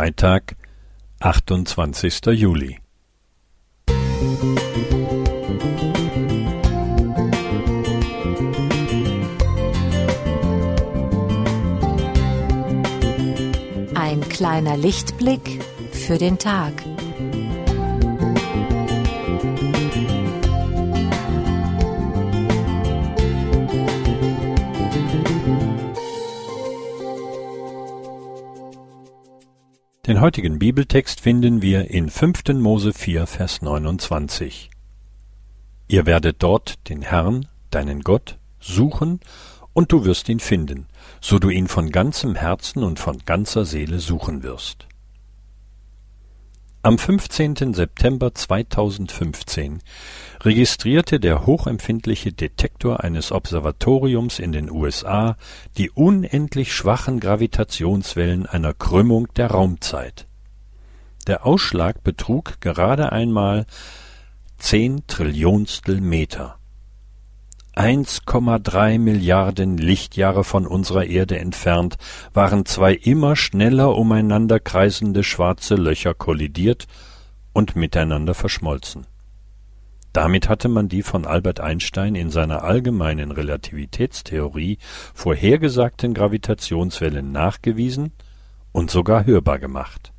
Freitag, achtundzwanzigster Juli. Ein kleiner Lichtblick für den Tag. Den heutigen Bibeltext finden wir in 5. Mose 4, Vers 29. Ihr werdet dort den Herrn, deinen Gott, suchen, und du wirst ihn finden, so du ihn von ganzem Herzen und von ganzer Seele suchen wirst. Am 15. September 2015 registrierte der hochempfindliche Detektor eines Observatoriums in den USA die unendlich schwachen Gravitationswellen einer Krümmung der Raumzeit. Der Ausschlag betrug gerade einmal zehn Trillionstel Meter. 1,3 Milliarden Lichtjahre von unserer Erde entfernt waren zwei immer schneller umeinander kreisende schwarze Löcher kollidiert und miteinander verschmolzen. Damit hatte man die von Albert Einstein in seiner allgemeinen Relativitätstheorie vorhergesagten Gravitationswellen nachgewiesen und sogar hörbar gemacht.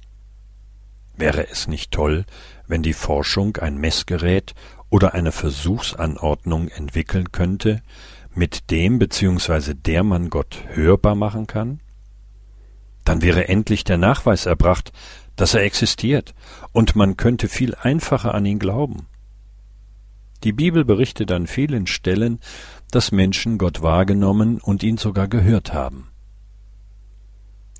Wäre es nicht toll, wenn die Forschung ein Messgerät oder eine Versuchsanordnung entwickeln könnte, mit dem bzw. der man Gott hörbar machen kann? Dann wäre endlich der Nachweis erbracht, dass er existiert, und man könnte viel einfacher an ihn glauben. Die Bibel berichtet an vielen Stellen, dass Menschen Gott wahrgenommen und ihn sogar gehört haben.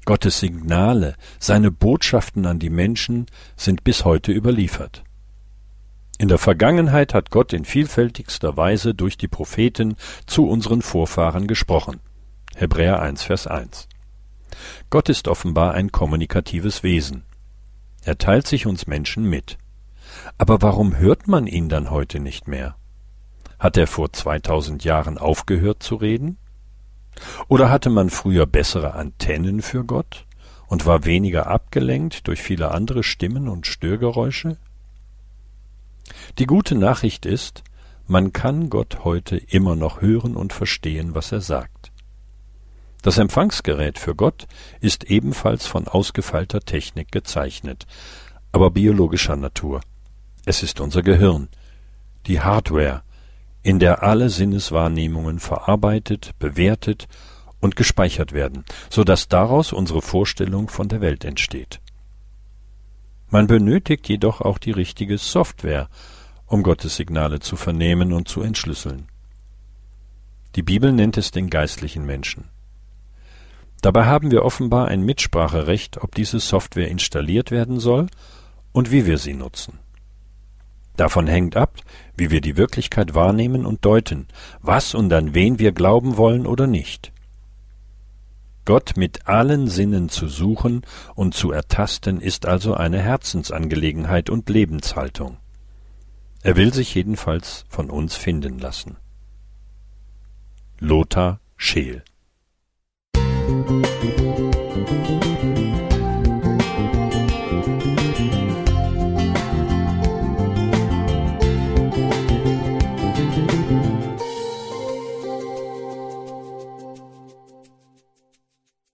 Gottes Signale, seine Botschaften an die Menschen sind bis heute überliefert. In der Vergangenheit hat Gott in vielfältigster Weise durch die Propheten zu unseren Vorfahren gesprochen. Hebräer 1, Vers 1. Gott ist offenbar ein kommunikatives Wesen. Er teilt sich uns Menschen mit. Aber warum hört man ihn dann heute nicht mehr? Hat er vor 2000 Jahren aufgehört zu reden? Oder hatte man früher bessere Antennen für Gott und war weniger abgelenkt durch viele andere Stimmen und Störgeräusche? Die gute Nachricht ist, man kann Gott heute immer noch hören und verstehen, was er sagt. Das Empfangsgerät für Gott ist ebenfalls von ausgefeilter Technik gezeichnet, aber biologischer Natur. Es ist unser Gehirn, die Hardware, in der alle Sinneswahrnehmungen verarbeitet, bewertet und gespeichert werden, so dass daraus unsere Vorstellung von der Welt entsteht. Man benötigt jedoch auch die richtige Software, um Gottes Signale zu vernehmen und zu entschlüsseln. Die Bibel nennt es den geistlichen Menschen. Dabei haben wir offenbar ein Mitspracherecht, ob diese Software installiert werden soll und wie wir sie nutzen. Davon hängt ab, wie wir die Wirklichkeit wahrnehmen und deuten, was und an wen wir glauben wollen oder nicht. Gott mit allen Sinnen zu suchen und zu ertasten ist also eine Herzensangelegenheit und Lebenshaltung. Er will sich jedenfalls von uns finden lassen. Lothar Scheel Musik